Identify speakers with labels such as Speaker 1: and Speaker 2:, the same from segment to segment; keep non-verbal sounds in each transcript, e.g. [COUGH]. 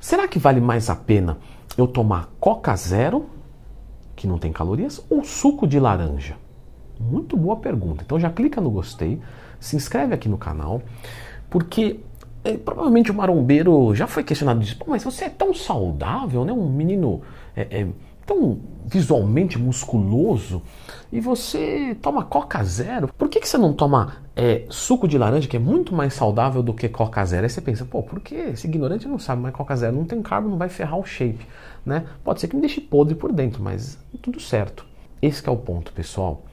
Speaker 1: Será que vale mais a pena eu tomar Coca Zero, que não tem calorias, ou suco de laranja? Muito boa pergunta. Então já clica no gostei, se inscreve aqui no canal, porque é, provavelmente o marombeiro já foi questionado disso. mas você é tão saudável, né? Um menino é, é, tão visualmente musculoso e você toma Coca Zero. Por que, que você não toma é, suco de laranja, que é muito mais saudável do que Coca Zero? Aí você pensa, pô, por que esse ignorante não sabe, mas Coca Zero não tem carbo, não vai ferrar o shape, né? Pode ser que me deixe podre por dentro, mas tudo certo. Esse é o ponto, pessoal.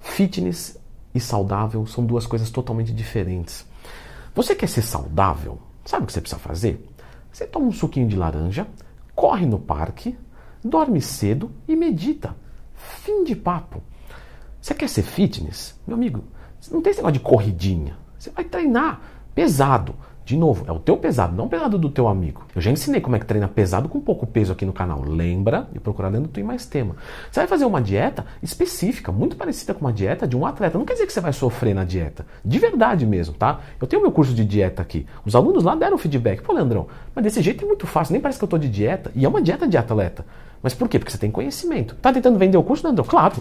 Speaker 1: Fitness e saudável são duas coisas totalmente diferentes. Você quer ser saudável? Sabe o que você precisa fazer? Você toma um suquinho de laranja, corre no parque, dorme cedo e medita. Fim de papo. Você quer ser fitness? Meu amigo, não tem esse negócio de corridinha. Você vai treinar pesado. De novo, é o teu pesado, não o pesado do teu amigo. Eu já ensinei como é que treina pesado com pouco peso aqui no canal. Lembra e procurar dentro do Tem Mais Tema. Você vai fazer uma dieta específica, muito parecida com uma dieta de um atleta. Não quer dizer que você vai sofrer na dieta. De verdade mesmo, tá? Eu tenho meu curso de dieta aqui. Os alunos lá deram feedback. Pô, Leandrão, mas desse jeito é muito fácil, nem parece que eu tô de dieta. E é uma dieta de atleta. Mas por quê? Porque você tem conhecimento. Tá tentando vender o curso, Leandrão? Claro.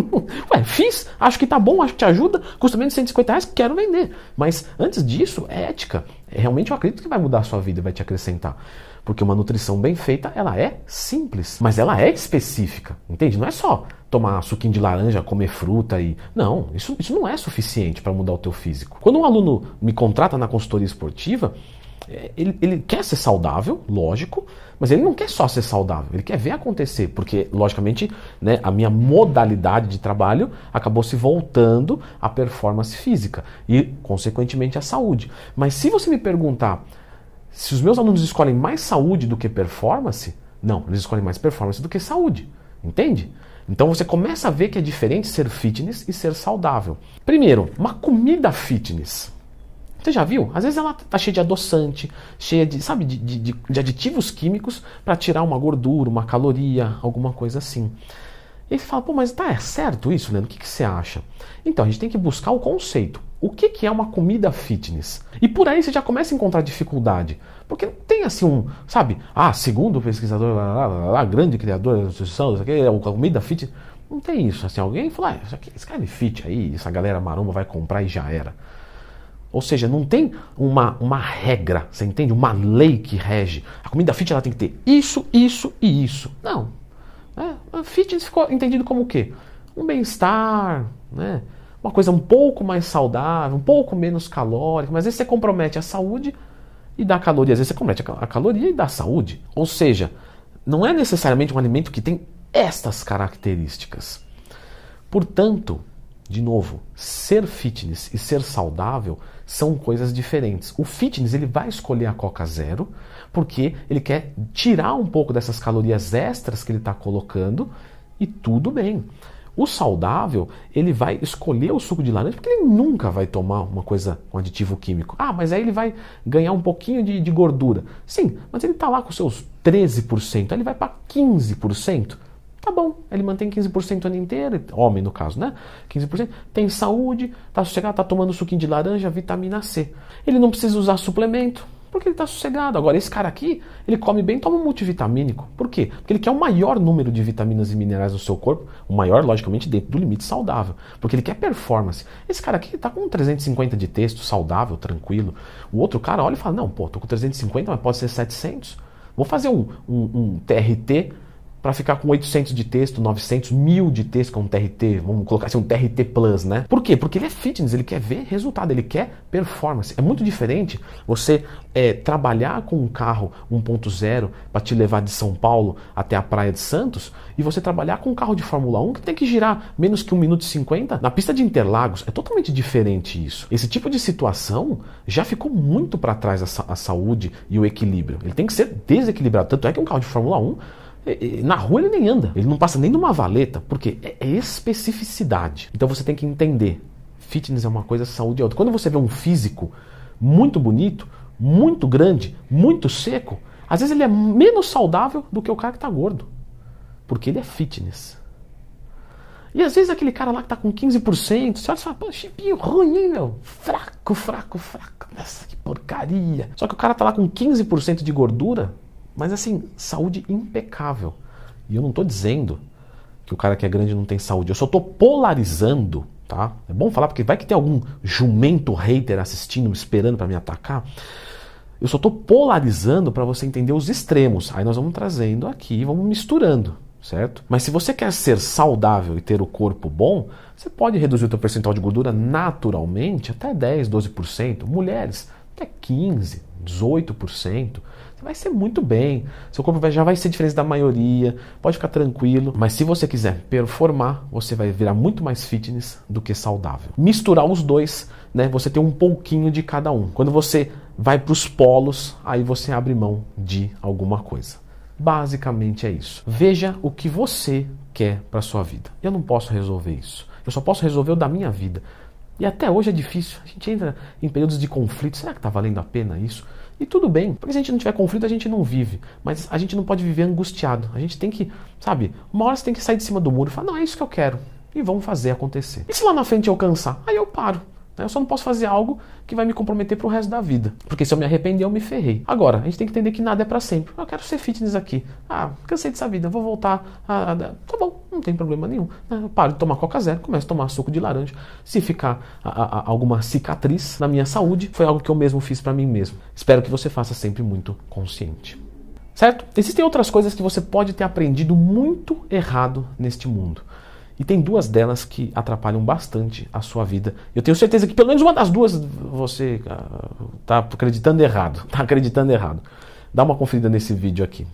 Speaker 1: [LAUGHS] Ué, fiz, acho que tá bom, acho que te ajuda, custa menos de 150 reais, quero vender. Mas antes disso, é ética. É, realmente eu acredito que vai mudar a sua vida, vai te acrescentar. Porque uma nutrição bem feita, ela é simples, mas ela é específica, entende? Não é só tomar suquinho de laranja, comer fruta e... Não, isso, isso não é suficiente para mudar o teu físico. Quando um aluno me contrata na consultoria esportiva, ele, ele, quer ser saudável, lógico, mas ele não quer só ser saudável, ele quer ver acontecer, porque, logicamente, né, a minha modalidade de trabalho acabou se voltando à performance física e, consequentemente, à saúde. Mas se você me perguntar se os meus alunos escolhem mais saúde do que performance, não, eles escolhem mais performance do que saúde, entende? Então você começa a ver que é diferente ser fitness e ser saudável. Primeiro, uma comida fitness. Você já viu? Às vezes ela tá cheia de adoçante, cheia de, sabe, de, de, de aditivos químicos para tirar uma gordura, uma caloria, alguma coisa assim. E você fala, pô, mas tá é certo isso, Leandro? O que, que você acha? Então, a gente tem que buscar o conceito. O que, que é uma comida fitness? E por aí você já começa a encontrar dificuldade. Porque não tem assim um, sabe? Ah, segundo o pesquisador, lá, lá, lá, grande criador da nutrição, isso aqui é comida fitness. Não tem isso. Assim, alguém fala, ah, isso aqui, escreve fit aí, essa galera maromba vai comprar e já era. Ou seja, não tem uma, uma regra, você entende? Uma lei que rege. A comida fit ela tem que ter isso, isso e isso. Não. É, fitness ficou entendido como o quê? Um bem-estar, né? uma coisa um pouco mais saudável, um pouco menos calórica, mas às vezes você compromete a saúde e dá caloria, às vezes você compromete a caloria e dá saúde. Ou seja, não é necessariamente um alimento que tem estas características. Portanto, de novo, ser fitness e ser saudável são coisas diferentes. O fitness ele vai escolher a Coca Zero porque ele quer tirar um pouco dessas calorias extras que ele está colocando e tudo bem. O saudável, ele vai escolher o suco de laranja porque ele nunca vai tomar uma coisa com aditivo químico. Ah, mas aí ele vai ganhar um pouquinho de, de gordura. Sim, mas ele está lá com seus 13%, aí ele vai para 15%. Tá bom, ele mantém 15% o ano inteiro, homem no caso, né? 15%, tem saúde, tá sossegado, tá tomando suquinho de laranja, vitamina C. Ele não precisa usar suplemento, porque ele está sossegado. Agora, esse cara aqui, ele come bem, toma um multivitamínico. Por quê? Porque ele quer o maior número de vitaminas e minerais no seu corpo, o maior, logicamente, dentro do limite saudável. Porque ele quer performance. Esse cara aqui está com 350 de texto, saudável, tranquilo. O outro cara olha e fala: Não, pô, tô com 350, mas pode ser 700. Vou fazer um, um, um TRT para ficar com 800 de texto, 900, 1000 de texto com um TRT, vamos colocar assim um TRT Plus, né? Por quê? Porque ele é fitness, ele quer ver resultado, ele quer performance. É muito diferente você é, trabalhar com um carro 1.0 para te levar de São Paulo até a praia de Santos e você trabalhar com um carro de Fórmula 1 que tem que girar menos que 1 minuto e 50 na pista de Interlagos. É totalmente diferente isso. Esse tipo de situação já ficou muito para trás a, a saúde e o equilíbrio. Ele tem que ser desequilibrado. Tanto é que um carro de Fórmula 1 na rua ele nem anda, ele não passa nem numa valeta, porque é, é especificidade. Então você tem que entender: fitness é uma coisa, saúde é outra. Quando você vê um físico muito bonito, muito grande, muito seco, às vezes ele é menos saudável do que o cara que está gordo, porque ele é fitness. E às vezes aquele cara lá que está com 15%, você olha e fala, pô, chipinho ruim, meu? Fraco, fraco, fraco. Nossa, que porcaria. Só que o cara está lá com 15% de gordura, Mas assim, saúde impecável. E eu não estou dizendo que o cara que é grande não tem saúde. Eu só estou polarizando, tá? É bom falar porque vai que tem algum jumento hater assistindo, esperando para me atacar. Eu só estou polarizando para você entender os extremos. Aí nós vamos trazendo aqui, vamos misturando, certo? Mas se você quer ser saudável e ter o corpo bom, você pode reduzir o seu percentual de gordura naturalmente até 10, 12%. Mulheres, até 15, 18% vai ser muito bem. Seu corpo já vai ser diferente da maioria, pode ficar tranquilo. Mas se você quiser performar, você vai virar muito mais fitness do que saudável. Misturar os dois, né? Você tem um pouquinho de cada um. Quando você vai para os polos, aí você abre mão de alguma coisa. Basicamente é isso. Veja o que você quer para sua vida. Eu não posso resolver isso. Eu só posso resolver o da minha vida. E até hoje é difícil. A gente entra em períodos de conflito. Será que está valendo a pena isso? E tudo bem, porque se a gente não tiver conflito, a gente não vive. Mas a gente não pode viver angustiado. A gente tem que, sabe, uma hora você tem que sair de cima do muro e falar: não, é isso que eu quero. E vamos fazer acontecer. E se lá na frente eu cansar? Aí eu paro. Eu só não posso fazer algo que vai me comprometer pro resto da vida. Porque se eu me arrepender, eu me ferrei. Agora, a gente tem que entender que nada é para sempre. Eu quero ser fitness aqui. Ah, cansei dessa vida, vou voltar. A... Tá bom, não tem problema nenhum. Eu paro de tomar Coca Zero, começo a tomar suco de laranja. Se ficar a, a, alguma cicatriz na minha saúde, foi algo que eu mesmo fiz para mim mesmo. Espero que você faça sempre muito consciente. Certo? Existem outras coisas que você pode ter aprendido muito errado neste mundo. E tem duas delas que atrapalham bastante a sua vida. Eu tenho certeza que pelo menos uma das duas você está ah, acreditando errado. Está [LAUGHS] acreditando errado. Dá uma conferida nesse vídeo aqui.